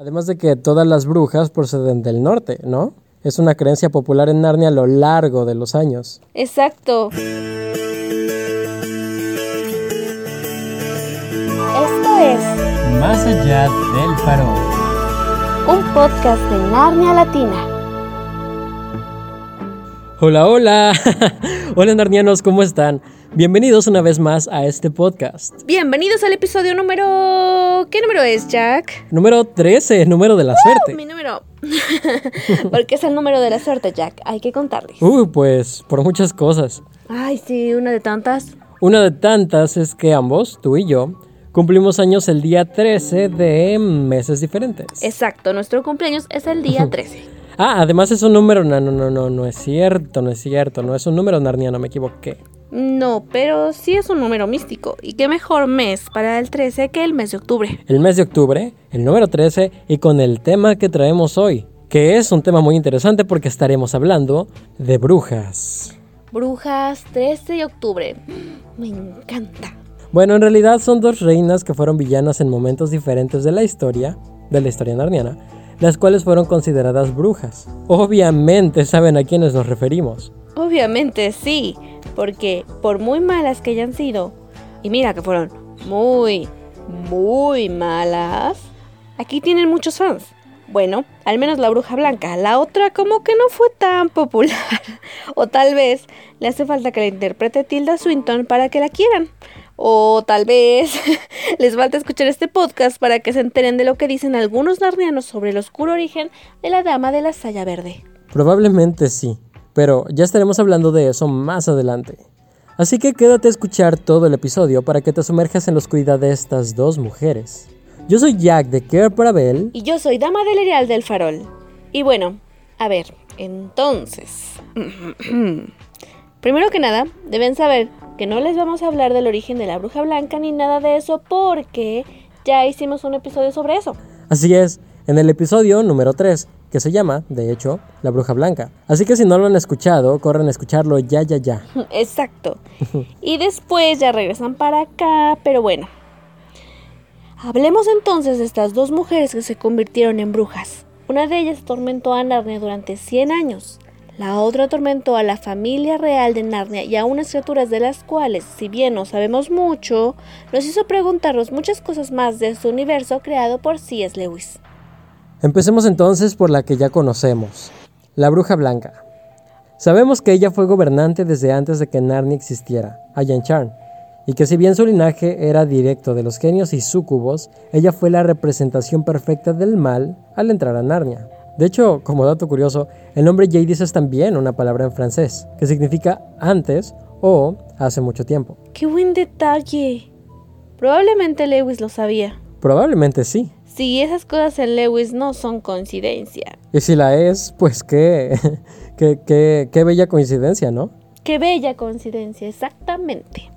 Además de que todas las brujas proceden del norte, ¿no? Es una creencia popular en Narnia a lo largo de los años. Exacto. Esto es Más allá del farol. un podcast de Narnia Latina. Hola, hola. hola narnianos, ¿cómo están? Bienvenidos una vez más a este podcast. Bienvenidos al episodio número... ¿Qué número es, Jack? Número 13, número de la suerte. Mi número. Porque es el número de la suerte, Jack. Hay que contarles. Uy, pues por muchas cosas. Ay, sí, una de tantas. Una de tantas es que ambos, tú y yo, cumplimos años el día 13 de meses diferentes. Exacto, nuestro cumpleaños es el día 13. Ah, además es un número... No, no, no, no, no es cierto, no es cierto. No es un número narniano, me equivoqué. No, pero sí es un número místico. Y qué mejor mes para el 13 que el mes de octubre. El mes de octubre, el número 13, y con el tema que traemos hoy, que es un tema muy interesante porque estaremos hablando de brujas. Brujas, 13 de octubre. Me encanta. Bueno, en realidad son dos reinas que fueron villanas en momentos diferentes de la historia, de la historia narniana, las cuales fueron consideradas brujas. Obviamente saben a quiénes nos referimos. Obviamente sí, porque por muy malas que hayan sido, y mira que fueron muy, muy malas, aquí tienen muchos fans. Bueno, al menos la bruja blanca, la otra como que no fue tan popular. o tal vez le hace falta que la interprete Tilda Swinton para que la quieran. O tal vez les falta escuchar este podcast para que se enteren de lo que dicen algunos narnianos sobre el oscuro origen de la dama de la saya verde. Probablemente sí, pero ya estaremos hablando de eso más adelante. Así que quédate a escuchar todo el episodio para que te sumerjas en la oscuridad de estas dos mujeres. Yo soy Jack de Care para Bell. Y yo soy dama del Erial del Farol. Y bueno, a ver, entonces. Primero que nada, deben saber que no les vamos a hablar del origen de la bruja blanca ni nada de eso porque ya hicimos un episodio sobre eso. Así es, en el episodio número 3, que se llama, de hecho, La Bruja Blanca. Así que si no lo han escuchado, corren a escucharlo ya, ya, ya. Exacto. Y después ya regresan para acá, pero bueno. Hablemos entonces de estas dos mujeres que se convirtieron en brujas. Una de ellas atormentó a Narnia durante 100 años. La otra atormentó a la familia real de Narnia y a unas criaturas de las cuales, si bien no sabemos mucho, nos hizo preguntarnos muchas cosas más de su universo creado por C.S. Lewis. Empecemos entonces por la que ya conocemos, la Bruja Blanca. Sabemos que ella fue gobernante desde antes de que Narnia existiera, Ayan Charn, y que si bien su linaje era directo de los genios y súcubos, ella fue la representación perfecta del mal al entrar a Narnia. De hecho, como dato curioso, el nombre Jadis es también una palabra en francés, que significa antes o hace mucho tiempo. ¡Qué buen detalle! Probablemente Lewis lo sabía. Probablemente sí. Sí, esas cosas en Lewis no son coincidencia. Y si la es, pues qué, qué, qué, qué bella coincidencia, ¿no? Qué bella coincidencia, exactamente.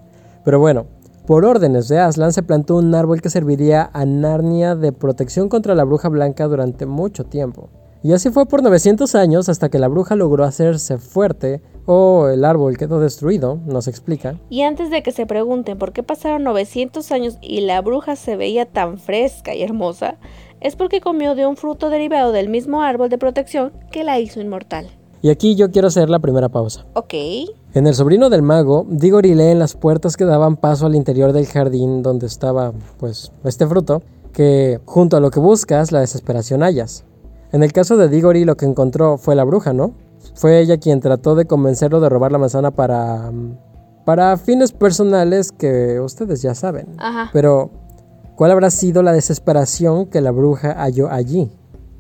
Pero bueno, por órdenes de Aslan se plantó un árbol que serviría a Narnia de protección contra la bruja blanca durante mucho tiempo. Y así fue por 900 años hasta que la bruja logró hacerse fuerte o el árbol quedó destruido, nos explica. Y antes de que se pregunten por qué pasaron 900 años y la bruja se veía tan fresca y hermosa, es porque comió de un fruto derivado del mismo árbol de protección que la hizo inmortal. Y aquí yo quiero hacer la primera pausa. Ok. En el sobrino del mago, Diggory lee en las puertas que daban paso al interior del jardín donde estaba, pues, este fruto, que junto a lo que buscas, la desesperación hallas. En el caso de Diggory lo que encontró fue la bruja, ¿no? Fue ella quien trató de convencerlo de robar la manzana para... para fines personales que ustedes ya saben. Ajá. Pero, ¿cuál habrá sido la desesperación que la bruja halló allí?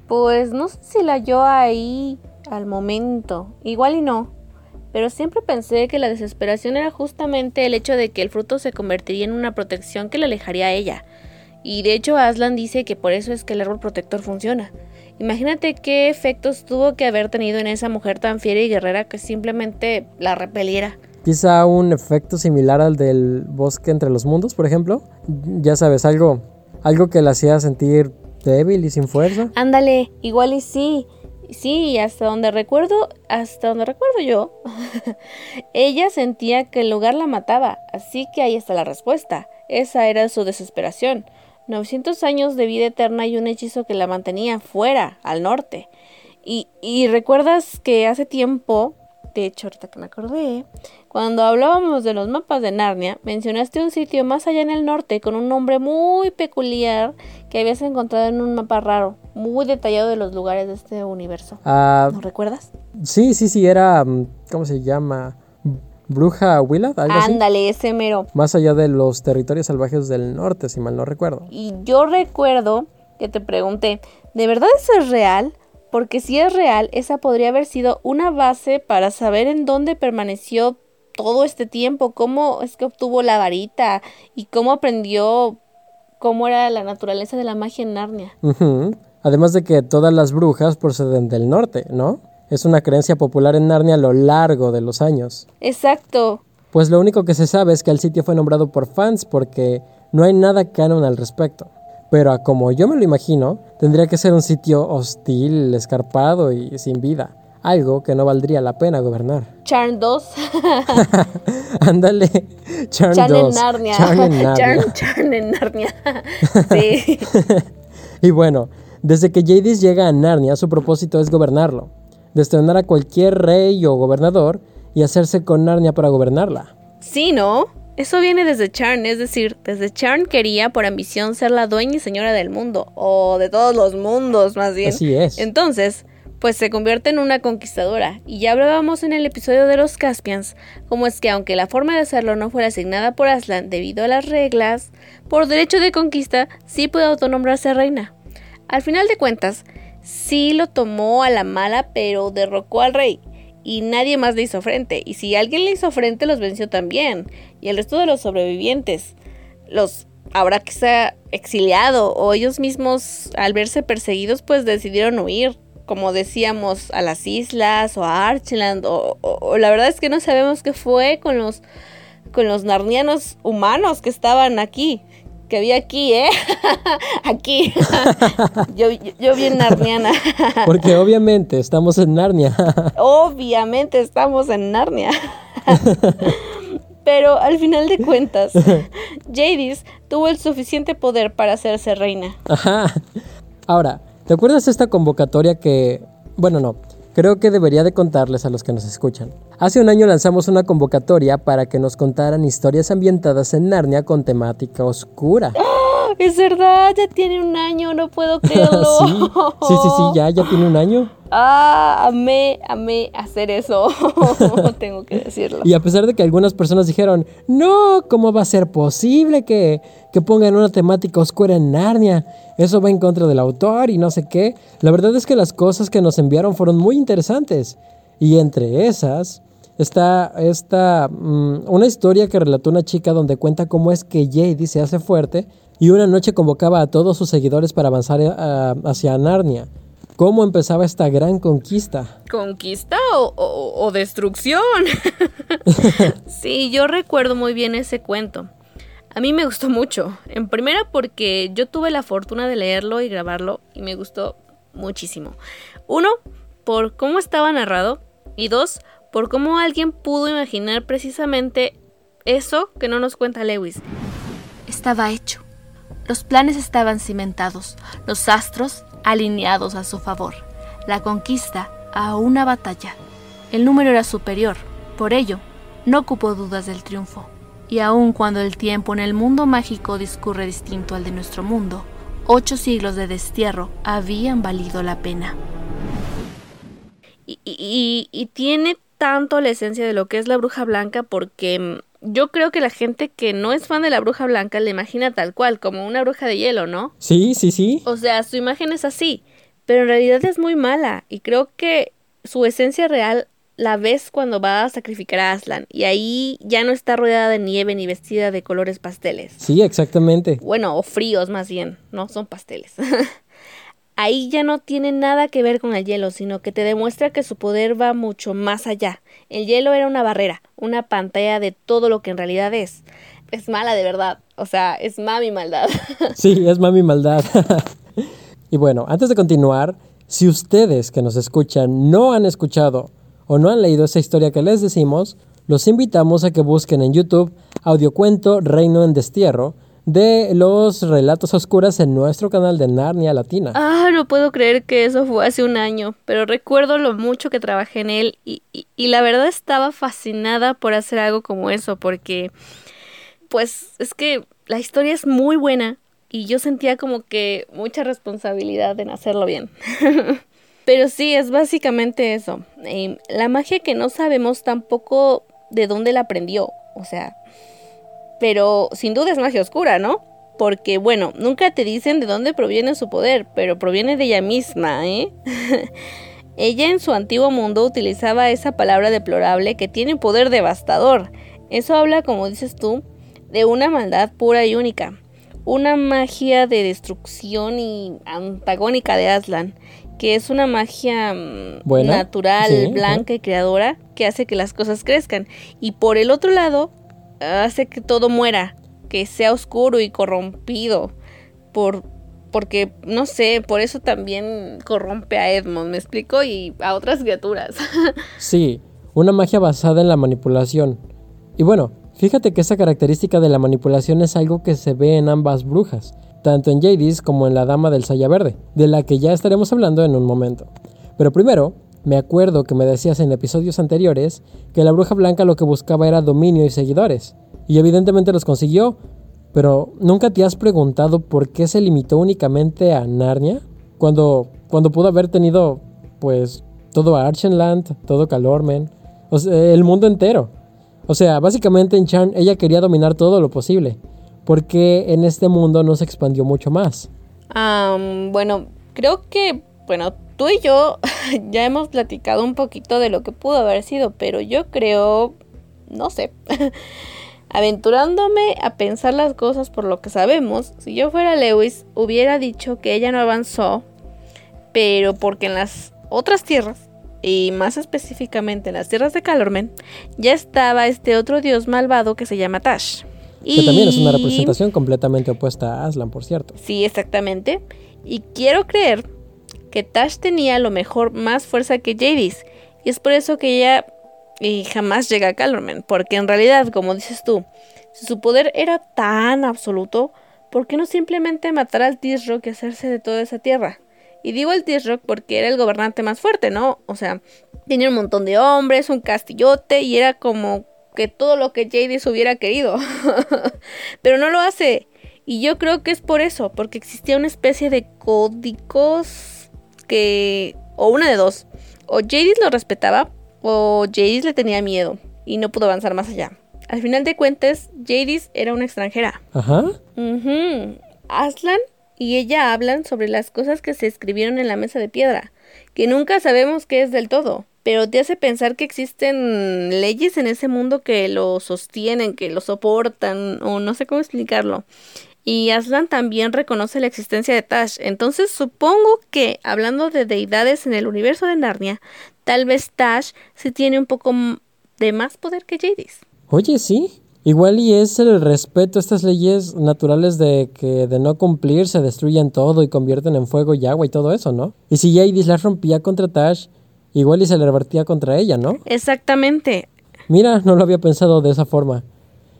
Pues no sé si la halló ahí al momento. Igual y no. Pero siempre pensé que la desesperación era justamente el hecho de que el fruto se convertiría en una protección que le alejaría a ella. Y de hecho Aslan dice que por eso es que el árbol protector funciona. Imagínate qué efectos tuvo que haber tenido en esa mujer tan fiera y guerrera que simplemente la repeliera. Quizá un efecto similar al del bosque entre los mundos, por ejemplo. Ya sabes, algo, algo que la hacía sentir débil y sin fuerza. Ándale, igual y sí. Sí, hasta donde recuerdo, hasta donde recuerdo yo, ella sentía que el lugar la mataba, así que ahí está la respuesta. Esa era su desesperación. 900 años de vida eterna y un hechizo que la mantenía fuera, al norte. Y, y recuerdas que hace tiempo, de hecho ahorita que me acordé, cuando hablábamos de los mapas de Narnia, mencionaste un sitio más allá en el norte con un nombre muy peculiar que habías encontrado en un mapa raro, muy detallado de los lugares de este universo. Ah, ¿No recuerdas? sí, sí, sí, era, mm, ¿cómo se llama? Bruja Willard, algo así. Ándale, ese mero. Más allá de los territorios salvajes del norte, si mal no recuerdo. Y yo recuerdo que te pregunté, ¿de verdad eso es real? Porque si es real, esa podría haber sido una base para saber en dónde permaneció todo este tiempo, cómo es que obtuvo la varita y cómo aprendió cómo era la naturaleza de la magia en Narnia. Además de que todas las brujas proceden del norte, ¿no? Es una creencia popular en Narnia a lo largo de los años. Exacto. Pues lo único que se sabe es que el sitio fue nombrado por fans porque no hay nada canon al respecto. Pero a como yo me lo imagino, tendría que ser un sitio hostil, escarpado y sin vida. Algo que no valdría la pena gobernar. Charn 2. Ándale, Charn, Charn 2. en Narnia. Charn en Narnia. Charn, Charn en Narnia. sí. Y bueno, desde que Jadis llega a Narnia, su propósito es gobernarlo, destronar a cualquier rey o gobernador y hacerse con Narnia para gobernarla. Sí, ¿no? Eso viene desde Charn, es decir, desde Charn quería por ambición ser la dueña y señora del mundo, o de todos los mundos más bien. Así es. Entonces, pues se convierte en una conquistadora. Y ya hablábamos en el episodio de los Caspians, como es que aunque la forma de hacerlo no fuera asignada por Aslan debido a las reglas, por derecho de conquista sí puede autonombrarse reina. Al final de cuentas, sí lo tomó a la mala, pero derrocó al rey. Y nadie más le hizo frente. Y si alguien le hizo frente, los venció también. Y el resto de los sobrevivientes los habrá quizá exiliado o ellos mismos al verse perseguidos pues decidieron huir como decíamos a las islas o a Archland o, la verdad es que no sabemos qué fue con los con los narnianos humanos que estaban aquí que había aquí eh aquí yo, yo, yo bien narniana Porque obviamente estamos en Narnia. obviamente estamos en Narnia. Pero al final de cuentas, Jadis tuvo el suficiente poder para hacerse reina. Ajá. Ahora, ¿te acuerdas de esta convocatoria que... Bueno, no. Creo que debería de contarles a los que nos escuchan. Hace un año lanzamos una convocatoria para que nos contaran historias ambientadas en Narnia con temática oscura. Es verdad, ya tiene un año, no puedo creerlo. sí, sí, sí, sí, ya, ya tiene un año. Ah, amé, amé hacer eso. Tengo que decirlo. Y a pesar de que algunas personas dijeron, no, ¿cómo va a ser posible que, que pongan una temática oscura en Narnia? Eso va en contra del autor y no sé qué. La verdad es que las cosas que nos enviaron fueron muy interesantes. Y entre esas está esta, mm, una historia que relató una chica donde cuenta cómo es que Jade se hace fuerte y una noche convocaba a todos sus seguidores para avanzar eh, hacia Narnia. ¿Cómo empezaba esta gran conquista? ¿Conquista o, o- o destrucción? sí, yo recuerdo muy bien ese cuento. A mí me gustó mucho. En primera porque yo tuve la fortuna de leerlo y grabarlo y me gustó muchísimo. Uno, por cómo estaba narrado y dos, por cómo alguien pudo imaginar precisamente eso que no nos cuenta Lewis. Estaba hecho. Los planes estaban cimentados, los astros alineados a su favor, la conquista a una batalla. El número era superior, por ello, no ocupó dudas del triunfo. Y aun cuando el tiempo en el mundo mágico discurre distinto al de nuestro mundo, ocho siglos de destierro habían valido la pena. Y, y- tiene tanto la esencia de lo que es la bruja blanca porque mm, yo creo que la gente que no es fan de la bruja blanca le imagina tal cual, como una bruja de hielo, ¿no? Sí, sí, sí. O sea, su imagen es así, pero en realidad es muy mala y creo que su esencia real la ves cuando va a sacrificar a Aslan y ahí ya no está rodeada de nieve ni vestida de colores pasteles. Sí, exactamente. Bueno, o fríos más bien, no son pasteles. Ahí ya no tiene nada que ver con el hielo, sino que te demuestra que su poder va mucho más allá. El hielo era una barrera, una pantalla de todo lo que en realidad es. Es mala de verdad, o sea, es mami maldad. Sí, es mami maldad. y bueno, antes de continuar, si ustedes que nos escuchan no han escuchado o no han leído esa historia que les decimos, los invitamos a que busquen en YouTube Audiocuento Reino en Destierro, de los relatos oscuros en nuestro canal de Narnia Latina. Ah, no puedo creer que eso fue hace un año, pero recuerdo lo mucho que trabajé en él y, y, la verdad estaba fascinada por hacer algo como eso, porque pues es que la historia es muy buena y yo sentía como que mucha responsabilidad en hacerlo bien. Pero sí, es básicamente eso. Eh, la magia que no sabemos tampoco de dónde la aprendió. O sea, pero sin duda es magia oscura, ¿no? Porque, bueno, nunca te dicen de dónde proviene su poder, pero proviene de ella misma, ¿eh? ella en su antiguo mundo utilizaba esa palabra deplorable que tiene poder devastador. Eso habla, como dices tú, de una maldad pura y única. Una magia de destrucción y antagónica de Aslan que es una magia mm, natural, blanca y creadora que hace que las cosas crezcan. Y por el otro lado, hace que todo muera, que sea oscuro y corrompido. Por, porque, no sé, por eso también corrompe a Edmond, ¿me explico? Y a otras criaturas. sí, una magia basada en la manipulación. Y bueno, fíjate que esa característica de la manipulación es algo que se ve en ambas brujas tanto en Jadis como en la Dama del Saya Verde, de la que ya estaremos hablando en un momento. Pero primero, me acuerdo que me decías en episodios anteriores que la bruja blanca lo que buscaba era dominio y seguidores, y evidentemente los consiguió, pero ¿nunca te has preguntado por qué se limitó únicamente a Narnia? Cuando, cuando pudo haber tenido, pues, todo Archenland, todo Calormen, el mundo entero. O sea, básicamente en Chan ella quería dominar todo lo posible, porque en este mundo no se expandió mucho más? bueno, creo que, bueno, tú y yo ya hemos platicado un poquito de lo que pudo haber sido, pero yo creo, no sé, aventurándome a pensar las cosas por lo que sabemos, si yo fuera Lewis hubiera dicho que ella no avanzó, pero porque en las otras tierras y más específicamente en las tierras de Calormen, ya estaba este otro dios malvado que se llama Tash. Que también es una representación completamente opuesta a Aslan, por cierto. Sí, exactamente. Y quiero creer que Tash tenía a lo mejor más fuerza que Jadis. Y es por eso que ella y jamás llega a Calormen. Porque en realidad, como dices tú, si su poder era tan absoluto, ¿por qué no simplemente matar al Tisrock y hacerse de toda esa tierra? Y digo el Tisrock porque era el gobernante más fuerte, ¿no? O sea, tenía un montón de hombres, un castillote y era como que todo lo que Jadis hubiera querido. Pero no lo hace. Y yo creo que es por eso, porque existía una especie de códigos que... o una de dos. O Jadis lo respetaba o Jadis le tenía miedo y no pudo avanzar más allá. Al final de cuentas, Jadis era una extranjera. Ajá. Aslan y ella hablan sobre las cosas que se escribieron en la mesa de piedra, que nunca sabemos qué es del todo pero te hace pensar que existen leyes en ese mundo que lo sostienen, que lo soportan, o no sé cómo explicarlo. Y Aslan también reconoce la existencia de Tash. Entonces supongo que, hablando de deidades en el universo de Narnia, tal vez Tash sí tiene un poco de más poder que Jadis. Oye, sí. Igual y es el respeto a estas leyes naturales de que de no cumplir se destruyen todo y convierten en fuego y agua y todo eso, ¿no? Y si Jadis las rompía contra Tash, igual y se le revertía contra ella, ¿no? Exactamente. Mira, no lo había pensado de esa forma.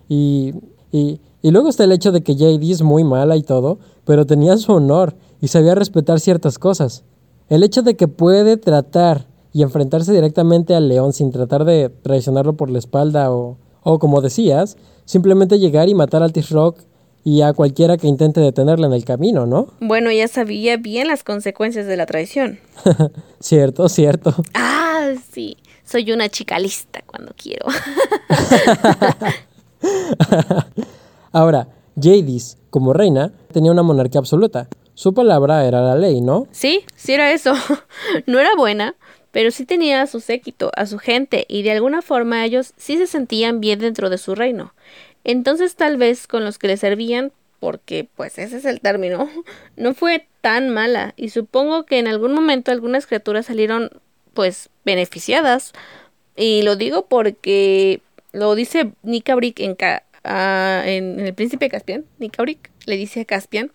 Y, y, y luego está el hecho de que JD es muy mala y todo, pero tenía su honor y sabía respetar ciertas cosas. El hecho de que puede tratar y enfrentarse directamente al león sin tratar de traicionarlo por la espalda o, o como decías, simplemente llegar y matar al T-Rock y a cualquiera que intente detenerla en el camino, ¿no? Bueno, ella sabía bien las consecuencias de la traición. cierto, cierto. Ah, sí. Soy una chica lista cuando quiero. Ahora, Jadis, como reina, tenía una monarquía absoluta. Su palabra era la ley, ¿no? Sí, sí era eso. no era buena, pero sí tenía a su séquito, a su gente, y de alguna forma ellos sí se sentían bien dentro de su reino. Entonces tal vez con los que le servían, porque pues ese es el término, no fue tan mala y supongo que en algún momento algunas criaturas salieron pues beneficiadas y lo digo porque lo dice Nika Brick en, en, el príncipe Caspian, Nika Brick le dice a Caspian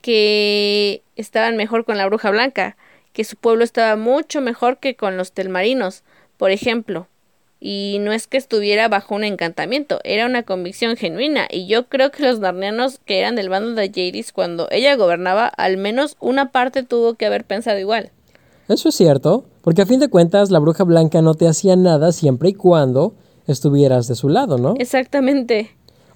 que estaban mejor con la bruja blanca, que su pueblo estaba mucho mejor que con los telmarinos, por ejemplo, Y no es que estuviera bajo un encantamiento, era una convicción genuina. Y yo creo que los narnianos que eran del bando de Jadis cuando ella gobernaba, al menos una parte tuvo que haber pensado igual. Eso es cierto, porque a fin de cuentas la bruja blanca no te hacía nada siempre y cuando estuvieras de su lado, ¿no? Exactamente.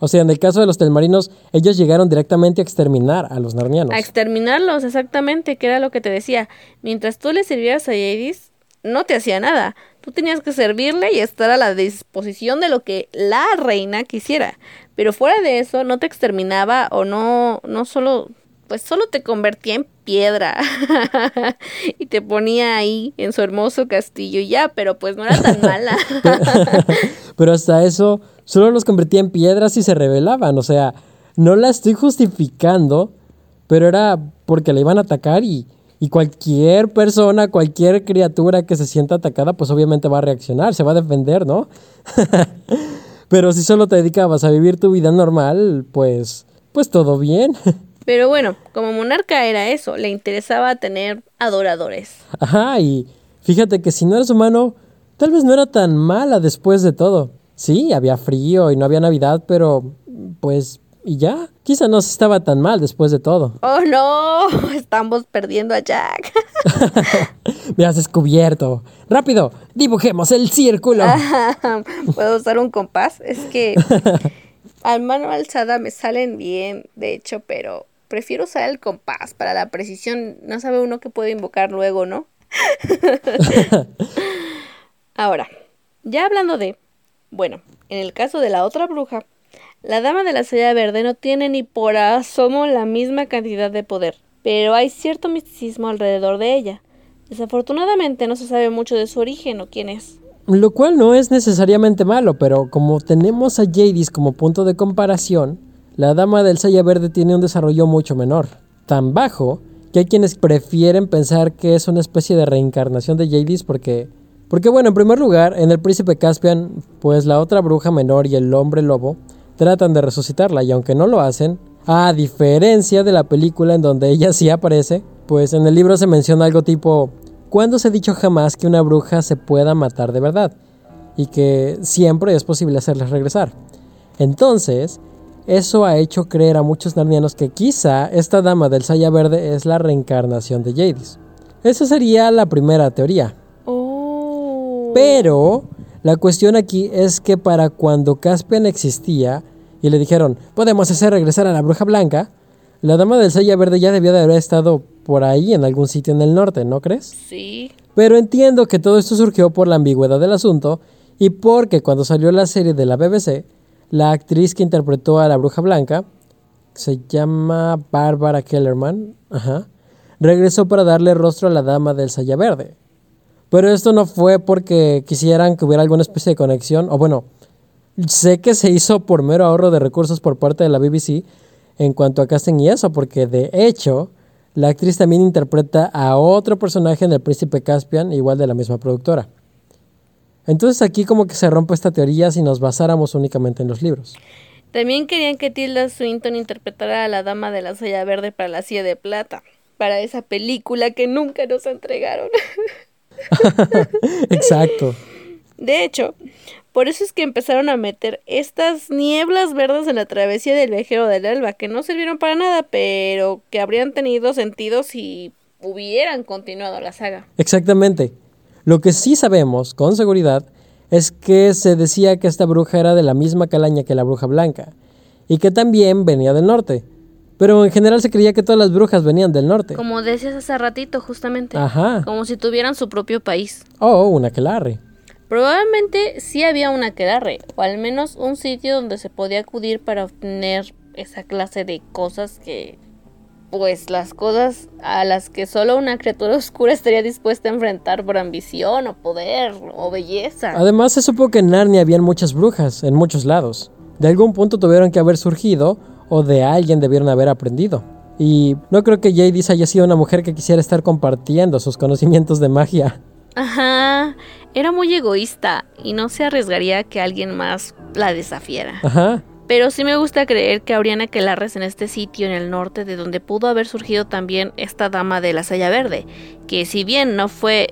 O sea, en el caso de los telmarinos, ellos llegaron directamente a exterminar a los narnianos. A exterminarlos, exactamente, que era lo que te decía. Mientras tú le sirvieras a Jadis, no te hacía nada. Tú tenías que servirle y estar a la disposición de lo que la reina quisiera. Pero fuera de eso, no te exterminaba o no, no solo, pues solo te convertía en piedra y te ponía ahí en su hermoso castillo y ya, pero pues no era tan mala. pero hasta eso, solo los convertía en piedras y se rebelaban. O sea, no la estoy justificando, pero era porque la iban a atacar y y cualquier persona, cualquier criatura que se sienta atacada, pues obviamente va a reaccionar, se va a defender, ¿no? Pero si solo te dedicabas a vivir tu vida normal, pues, pues todo bien. Pero bueno, como monarca era eso, le interesaba tener adoradores. Ajá, y fíjate que si no eres humano, tal vez no era tan mala después de todo. Sí, había frío y no había Navidad, pero pues y ya, quizá no estaba tan mal después de todo. Oh no, estamos perdiendo a Jack. Me has descubierto. Rápido, dibujemos el círculo. ¿Puedo usar un compás? Es que al mano alzada me salen bien, de hecho, pero prefiero usar el compás para la precisión. No sabe uno que puede invocar luego, ¿no? Ahora, ya hablando de, bueno, en el caso de la otra bruja, la dama de la silla verde no tiene ni por asomo la misma cantidad de poder, pero hay cierto misticismo alrededor de ella. Desafortunadamente no se sabe mucho de su origen o quién es. Lo cual no es necesariamente malo, pero como tenemos a Jadis como punto de comparación, la dama del Saya Verde tiene un desarrollo mucho menor, tan bajo que hay quienes prefieren pensar que es una especie de reencarnación de Jadis porque porque bueno, en primer lugar, en el príncipe Caspian, pues la otra bruja menor y el hombre lobo tratan de resucitarla y aunque no lo hacen, a diferencia de la película en donde ella sí aparece, pues en el libro se menciona algo tipo, ¿cuándo se ha dicho jamás que una bruja se pueda matar de verdad? Y que siempre es posible hacerles regresar. Entonces, eso ha hecho creer a muchos narnianos que quizá esta dama del Saya Verde es la reencarnación de Jadis. Esa sería la primera teoría. Oh. Pero la cuestión aquí es que para cuando Caspian existía y le dijeron, podemos hacer regresar a la bruja blanca, la dama del Saya Verde ya debió de haber estado por ahí en algún sitio en el norte, ¿no crees? Sí. Pero entiendo que todo esto surgió por la ambigüedad del asunto y porque cuando salió la serie de la BBC, la actriz que interpretó a la bruja blanca, se llama Barbara Kellerman, ajá, regresó para darle rostro a la dama del Saya Verde. Pero esto no fue porque quisieran que hubiera alguna especie de conexión, o bueno, sé que se hizo por mero ahorro de recursos por parte de la BBC en cuanto a casting y eso, porque de hecho la actriz también interpreta a otro personaje en El Príncipe Caspian, igual de la misma productora. Entonces aquí como que se rompe esta teoría si nos basáramos únicamente en los libros. También querían que Tilda Swinton interpretara a la dama de la silla verde para la silla de plata, para esa película que nunca nos entregaron. Exacto. De hecho, por eso es que empezaron a meter estas nieblas verdes en la travesía del viajero del alba, que no sirvieron para nada, pero que habrían tenido sentido si hubieran continuado la saga. Exactamente. Lo que sí sabemos con seguridad es que se decía que esta bruja era de la misma calaña que la bruja blanca, y que también venía del norte. Pero en general se creía que todas las brujas venían del norte. Como decías hace ratito, justamente. Ajá. Como si tuvieran su propio país. Oh, una aquelarre. Probablemente sí había una aquelarre, o al menos un sitio donde se podía acudir para obtener esa clase de cosas que. Pues las cosas a las que solo una criatura oscura estaría dispuesta a enfrentar por ambición o poder o belleza. Además se supo que en Narnia habían muchas brujas, en muchos lados. De algún punto tuvieron que haber surgido o de alguien debieron haber aprendido. Y no creo que Jadis haya sido una mujer que quisiera estar compartiendo sus conocimientos de magia. Ajá, era muy egoísta y no se arriesgaría a que alguien más la desafiara. Ajá. Pero sí me gusta creer que habrían aquelarres en este sitio en el norte de donde pudo haber surgido también esta dama de la saya verde, que si bien no fue,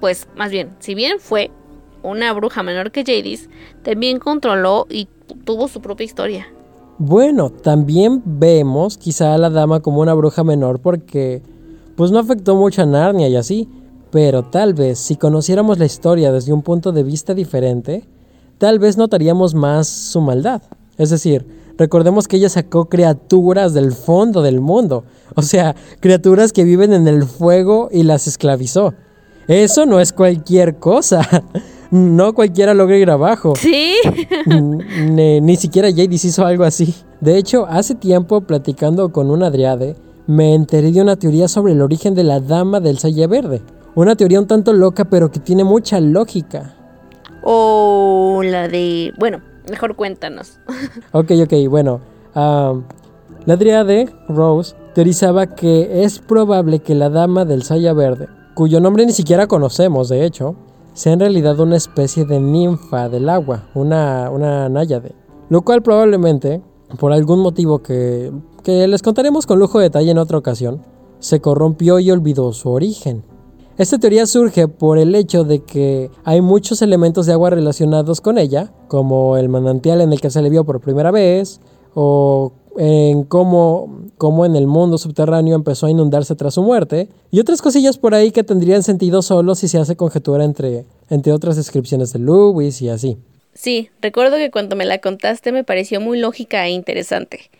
pues más bien, si bien fue una bruja menor que Jadis, también controló y tuvo su propia historia. Bueno, también vemos quizá a la dama como una bruja menor porque pues no afectó mucho a Narnia y así, pero tal vez si conociéramos la historia desde un punto de vista diferente, tal vez notaríamos más su maldad. Es decir, recordemos que ella sacó criaturas del fondo del mundo, o sea, criaturas que viven en el fuego y las esclavizó. Eso no es cualquier cosa. No cualquiera logra ir abajo. Sí. ni, ni, siquiera Jadis hizo algo así. De hecho, hace tiempo, platicando con un Adriade, me enteré de una teoría sobre el origen de la dama del Salle Verde. Una teoría un tanto loca, pero que tiene mucha lógica. O la de... Bueno, mejor cuéntanos. ok, ok, bueno. la Adriade, Rose, teorizaba que es probable que la dama del Saya Verde, cuyo nombre ni siquiera conocemos, de hecho, sea en realidad una especie de ninfa del agua, una, una náyade. Lo cual probablemente, por algún motivo que, que les contaremos con lujo de detalle en otra ocasión, se corrompió y olvidó su origen. Esta teoría surge por el hecho de que hay muchos elementos de agua relacionados con ella, como el manantial en el que se le vio por primera vez, o en cómo, cómo, en el mundo subterráneo empezó a inundarse tras su muerte, y otras cosillas por ahí que tendrían sentido solo si se hace conjetura entre, entre otras descripciones de Lewis y así. Sí, recuerdo que cuando me la contaste me pareció muy lógica e interesante.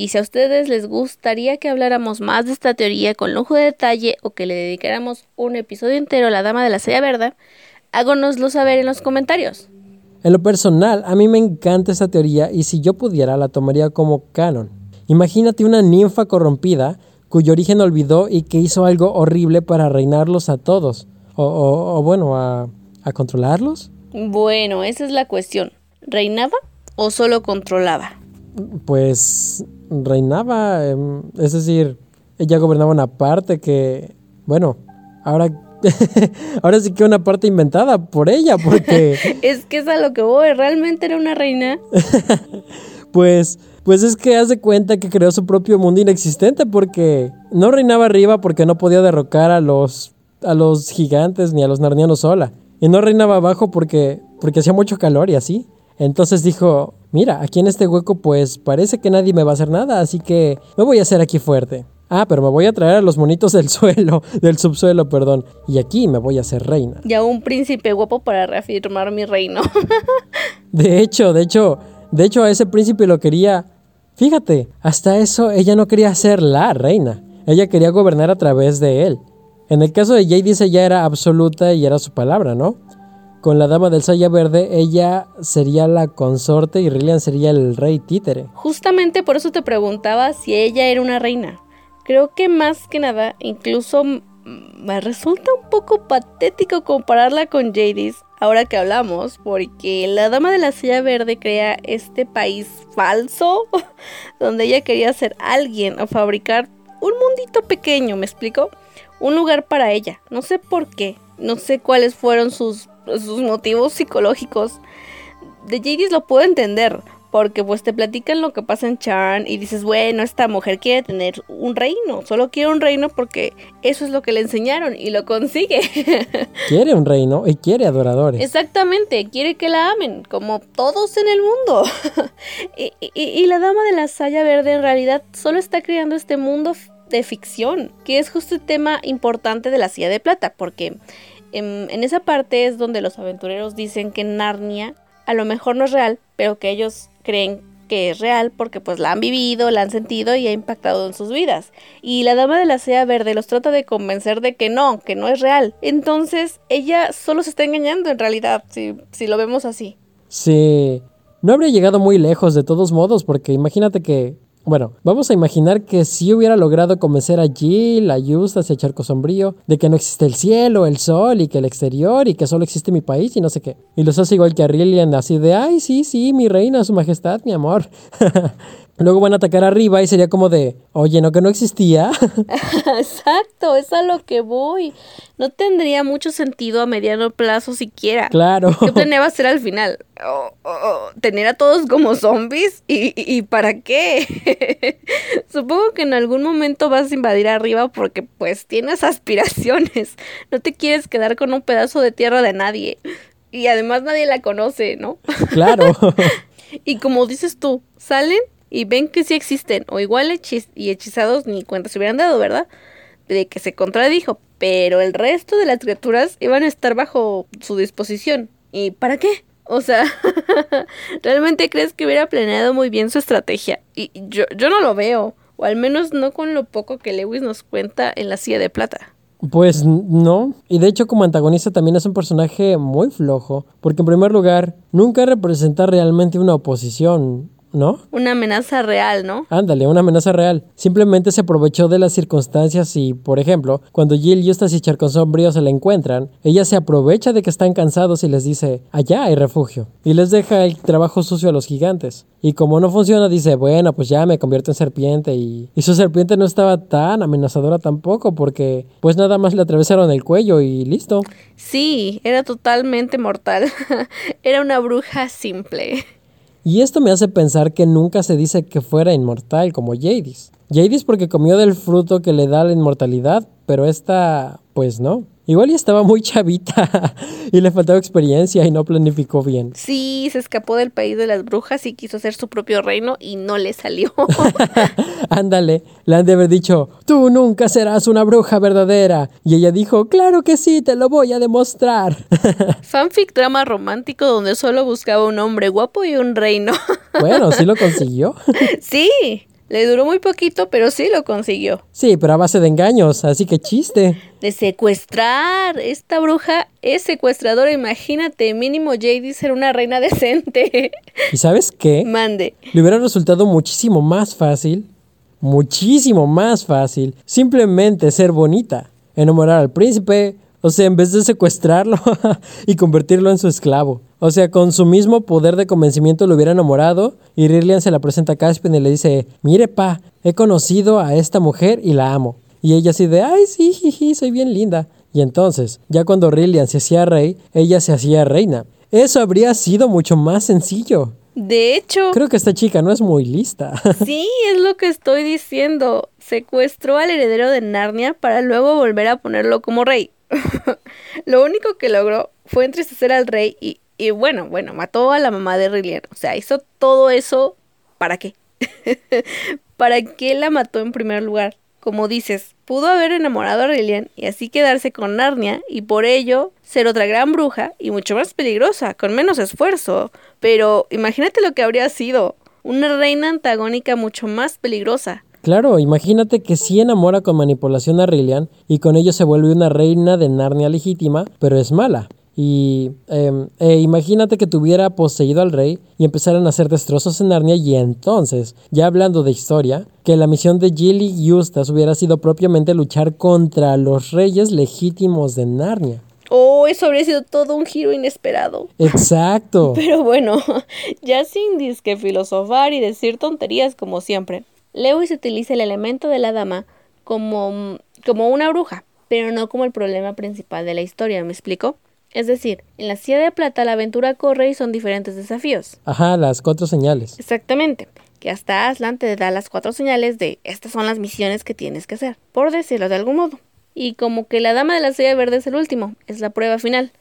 Y si a ustedes les gustaría que habláramos más de esta teoría con lujo de detalle o que le dedicáramos un episodio entero a la Dama de la Sella Verde, háganoslo saber en los comentarios. En lo personal, a mí me encanta esta teoría y si yo pudiera la tomaría como canon. Imagínate una ninfa corrompida cuyo origen olvidó y que hizo algo horrible para reinarlos a todos. O, bueno, a, a controlarlos. Bueno, esa es la cuestión. ¿Reinaba o solo controlaba? Pues reinaba, em, es decir, ella gobernaba una parte que, bueno, ahora Ahora sí que una parte inventada por ella, porque... es que es a lo que voy, ¿realmente era una reina? pues, pues es que hace cuenta que creó su propio mundo inexistente porque no reinaba arriba porque no podía derrocar a los, a los gigantes ni a los narnianos sola. Y no reinaba abajo porque, porque hacía mucho calor y así. Entonces dijo, mira, aquí en este hueco pues parece que nadie me va a hacer nada, así que me voy a hacer aquí fuerte. Ah, pero me voy a traer a los monitos del suelo, del subsuelo, perdón. Y aquí me voy a hacer reina. Ya un príncipe guapo para reafirmar mi reino. de hecho, de hecho, de hecho a ese príncipe lo quería... Fíjate, hasta eso ella no quería ser la reina. Ella quería gobernar a través de él. En el caso de Jadis ella era absoluta y era su palabra, ¿no? Con la dama del Saya Verde, ella sería la consorte y Rillian sería el rey títere. Justamente por eso te preguntaba si ella era una reina. Creo que más que nada, incluso me resulta un poco patético compararla con Jadis ahora que hablamos, porque la Dama de la Silla Verde crea este país falso donde ella quería ser alguien o fabricar un mundito pequeño, ¿me explico? Un lugar para ella. No sé por qué, no sé cuáles fueron sus, sus motivos psicológicos. De Jadis lo puedo entender, porque pues te platican lo que pasa en Charn y dices, bueno, esta mujer quiere tener un reino, solo quiere un reino porque eso es lo que le enseñaron y lo consigue. quiere un reino y quiere adoradores. Exactamente, quiere que la amen, como todos en el mundo. y, la dama de la saya verde en realidad solo está creando este mundo de ficción, que es justo el tema importante de la silla de plata, porque en, esa parte es donde los aventureros dicen que Narnia a lo mejor no es real, pero que ellos creen que es real porque pues la han vivido, la han sentido y ha impactado en sus vidas. Y la dama de la sea verde los trata de convencer de que no, que no es real. Entonces ella solo se está engañando en realidad, si, si lo vemos así. Sí, no habría llegado muy lejos de todos modos porque imagínate que bueno, vamos a imaginar que si hubiera logrado convencer a Jill, a Eustace y a Charco Sombrío de que no existe el cielo, el sol y que el exterior y que solo existe mi país y no sé qué. Y los hace igual que a Rillian, así de, ay, sí, sí, mi reina, su majestad, mi amor. Luego van a atacar arriba y sería como de, oye, ¿no que no existía? Exacto, es a lo que voy. No tendría mucho sentido a mediano plazo siquiera. Claro. ¿Qué planeaba hacer al final? Oh, oh, oh, ¿Tener a todos como zombies? ¿Y, y para qué? Supongo que en algún momento vas a invadir arriba porque pues tienes aspiraciones. No te quieres quedar con un pedazo de tierra de nadie. y además nadie la conoce, ¿no? Claro. y como dices tú, salen y ven que sí existen, o igual y hechizados ni cuenta se hubieran dado, ¿verdad? De que se contradijo, pero el resto de las criaturas iban a estar bajo su disposición. ¿Y para qué? O sea, ¿realmente crees que hubiera planeado muy bien su estrategia? Y yo, yo no lo veo, o al menos no con lo poco que Lewis nos cuenta en la silla de plata. Pues no, y de hecho como antagonista también es un personaje muy flojo, porque en primer lugar nunca representa realmente una oposición, ¿no? Una amenaza real, ¿no? Ándale, una amenaza real. Simplemente se aprovechó de las circunstancias y, por ejemplo, cuando Jill, Eustace y Charcon Sombrío se la encuentran, ella se aprovecha de que están cansados y les dice, allá hay refugio, y les deja el trabajo sucio a los gigantes. Y como no funciona, dice, bueno, pues ya me convierto en serpiente y, y su serpiente no estaba tan amenazadora tampoco porque pues nada más le atravesaron el cuello y listo. Sí, era totalmente mortal. era una bruja simple. Y esto me hace pensar que nunca se dice que fuera inmortal como Jadis. Jadis porque comió del fruto que le da la inmortalidad, pero esta, pues no. Igual y estaba muy chavita y le faltaba experiencia y no planificó bien. Sí, se escapó del país de las brujas y quiso hacer su propio reino y no le salió. Ándale, le han de haber dicho, tú nunca serás una bruja verdadera. Y ella dijo, claro que sí, te lo voy a demostrar. Fanfic drama romántico donde solo buscaba un hombre guapo y un reino. bueno, sí lo consiguió. sí, le duró muy poquito, pero sí lo consiguió. Sí, pero a base de engaños, así que chiste. De secuestrar. Esta bruja es secuestradora. Imagínate, mínimo Jadis ser una reina decente. ¿Y sabes qué? Mande. Le hubiera resultado muchísimo más fácil, muchísimo más fácil, simplemente ser bonita, enamorar al príncipe, o sea, en vez de secuestrarlo y convertirlo en su esclavo. O sea, con su mismo poder de convencimiento lo hubiera enamorado y Rirlian se la presenta a Caspian y le dice, mire pa, he conocido a esta mujer y la amo. Y ella así de, ay, sí, jiji, soy bien linda. Y entonces, ya cuando Rillian se hacía rey, ella se hacía reina. Eso habría sido mucho más sencillo. De hecho... Creo que esta chica no es muy lista. sí, es lo que estoy diciendo. Secuestró al heredero de Narnia para luego volver a ponerlo como rey. lo único que logró fue entristecer al rey y, y bueno, bueno, mató a la mamá de Rillian. O sea, hizo todo eso. ¿Para qué? ¿Para qué la mató en primer lugar? Como dices, pudo haber enamorado a Rillian y así quedarse con Narnia y por ello ser otra gran bruja y mucho más peligrosa, con menos esfuerzo. Pero imagínate lo que habría sido. Una reina antagónica mucho más peligrosa. Claro, imagínate que sí enamora con manipulación a Rillian y con ello se vuelve una reina de Narnia legítima, pero es mala. Y eh, eh, imagínate que tuviera poseído al rey y empezaran a hacer destrozos en Narnia y entonces, ya hablando de historia, que la misión de Jill y Eustace hubiera sido propiamente luchar contra los reyes legítimos de Narnia. Oh, eso habría sido todo un giro inesperado. Exacto. Pero bueno, ya sin disque filosofar y decir tonterías como siempre. Lewis utiliza el elemento de la dama como, como una bruja, pero no como el problema principal de la historia, ¿me explico? Es decir, en la silla de plata la aventura corre y son diferentes desafíos. Ajá, las cuatro señales. Exactamente. Que hasta Aslan te da las cuatro señales de estas son las misiones que tienes que hacer, por decirlo de algún modo. Y como que la dama de la silla verde es el último, es la prueba final.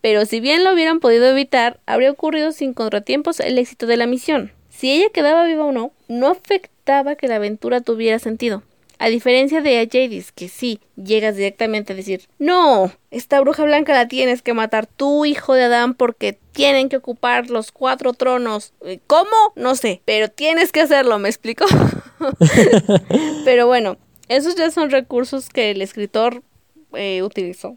Pero si bien lo hubieran podido evitar, habría ocurrido sin contratiempos el éxito de la misión. Si ella quedaba viva o no, no afectaba que la aventura tuviera sentido. A diferencia de Jadis, que sí, llegas directamente a decir, no, esta bruja blanca la tienes que matar tú, hijo de Adán, porque tienen que ocupar los cuatro tronos. ¿Cómo? No sé, pero tienes que hacerlo, ¿me explico? pero bueno, esos ya son recursos que el escritor eh, utilizó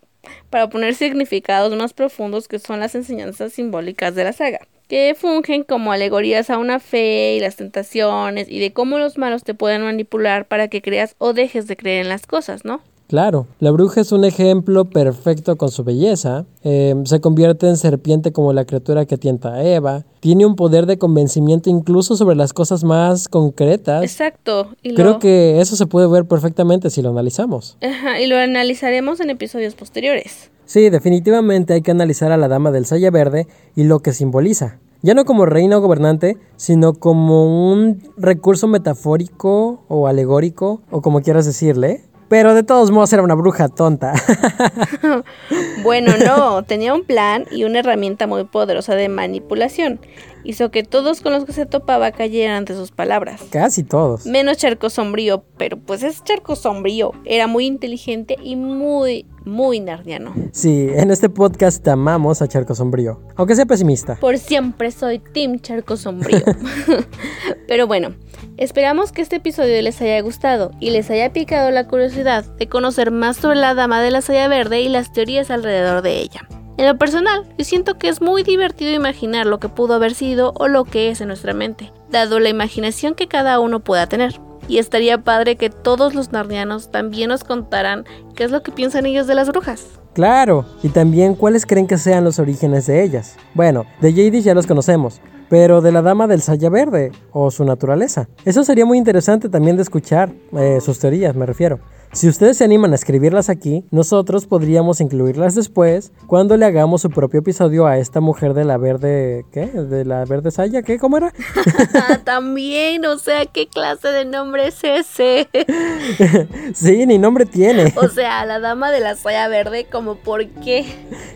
para poner significados más profundos que son las enseñanzas simbólicas de la saga que fungen como alegorías a una fe y las tentaciones y de cómo los malos te pueden manipular para que creas o dejes de creer en las cosas, ¿no? Claro, la bruja es un ejemplo perfecto con su belleza, eh, se convierte en serpiente como la criatura que tienta a Eva, tiene un poder de convencimiento incluso sobre las cosas más concretas. Exacto. Y Creo que eso se puede ver perfectamente si lo analizamos. Ajá, y lo analizaremos en episodios posteriores. Sí, definitivamente hay que analizar a la Dama del Saya Verde y lo que simboliza. Ya no como reina o gobernante, sino como un recurso metafórico o alegórico, o como quieras decirle, Pero de todos modos era una bruja tonta. bueno, no, tenía un plan y una herramienta muy poderosa de manipulación. Hizo que todos con los que se topaba cayeran ante sus palabras. Casi todos. Menos Charco Sombrío, pero pues es Charco Sombrío. Era muy inteligente y muy, muy nardiano. Sí, en este podcast amamos a Charco Sombrío, aunque sea pesimista. Por siempre soy Team Charco Sombrío. pero bueno, esperamos que este episodio les haya gustado y les haya picado la curiosidad de conocer más sobre la Dama de la Saya Verde y las teorías alrededor de ella. En lo personal, yo siento que es muy divertido imaginar lo que pudo haber sido o lo que es en nuestra mente, dado la imaginación que cada uno pueda tener. Y estaría padre que todos los narnianos también nos contaran qué es lo que piensan ellos de las brujas. Claro, y también cuáles creen que sean los orígenes de ellas. Bueno, de Jadis ya los conocemos, pero de la dama del Saya Verde o su naturaleza. Eso sería muy interesante también de escuchar, eh, sus teorías me refiero. Si ustedes se animan a escribirlas aquí, nosotros podríamos incluirlas después cuando le hagamos su propio episodio a esta mujer de la verde, ¿qué? De la verde saya, ¿qué? ¿Cómo era? También, o sea, ¿qué clase de nombre es ese? sí, ni nombre tiene. O sea, la dama de la saya verde, como por qué.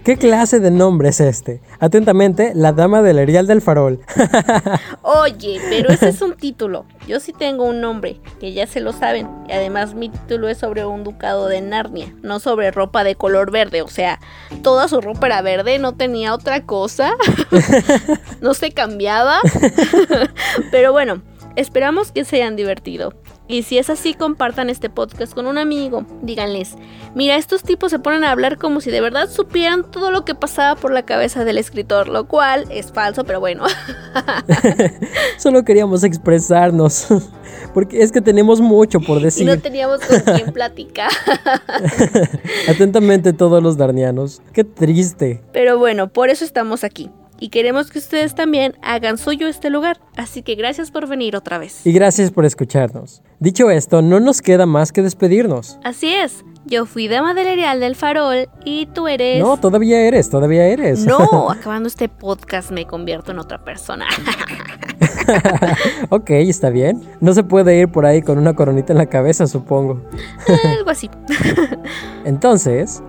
¿Qué clase de nombre es este? Atentamente, la dama del Erial del Farol. Oye, pero ese es un título. Yo sí tengo un nombre, que ya se lo saben. Y además mi título es sobre un ducado de Narnia, no sobre ropa de color verde. O sea, toda su ropa era verde, no tenía otra cosa. no se cambiaba. pero bueno, esperamos que se hayan divertido. Y si es así, compartan este podcast con un amigo. Díganles, mira, estos tipos se ponen a hablar como si de verdad supieran todo lo que pasaba por la cabeza del escritor, lo cual es falso, pero bueno. Solo queríamos expresarnos, porque es que tenemos mucho por decir. Y no teníamos con quién platicar. Atentamente todos los darnianos. Qué triste. Pero bueno, por eso estamos aquí y queremos que ustedes también hagan suyo este lugar. Así que gracias por venir otra vez. Y gracias por escucharnos. Dicho esto, no nos queda más que despedirnos. Así es. Yo fui dama del Areal del Farol y tú eres... No, todavía eres, todavía eres. No, acabando este podcast me convierto en otra persona. ok, está bien. No se puede ir por ahí con una coronita en la cabeza, supongo. Algo así. Entonces,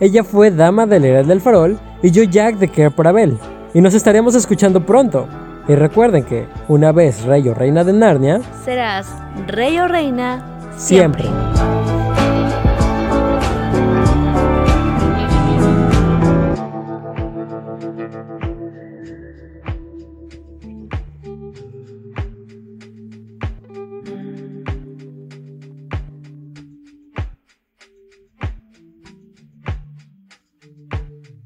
ella fue dama del Areal del Farol y yo Jack de Care por Abel y nos estaremos escuchando pronto. Y recuerden que, una vez rey o reina de Narnia, serás rey o reina siempre.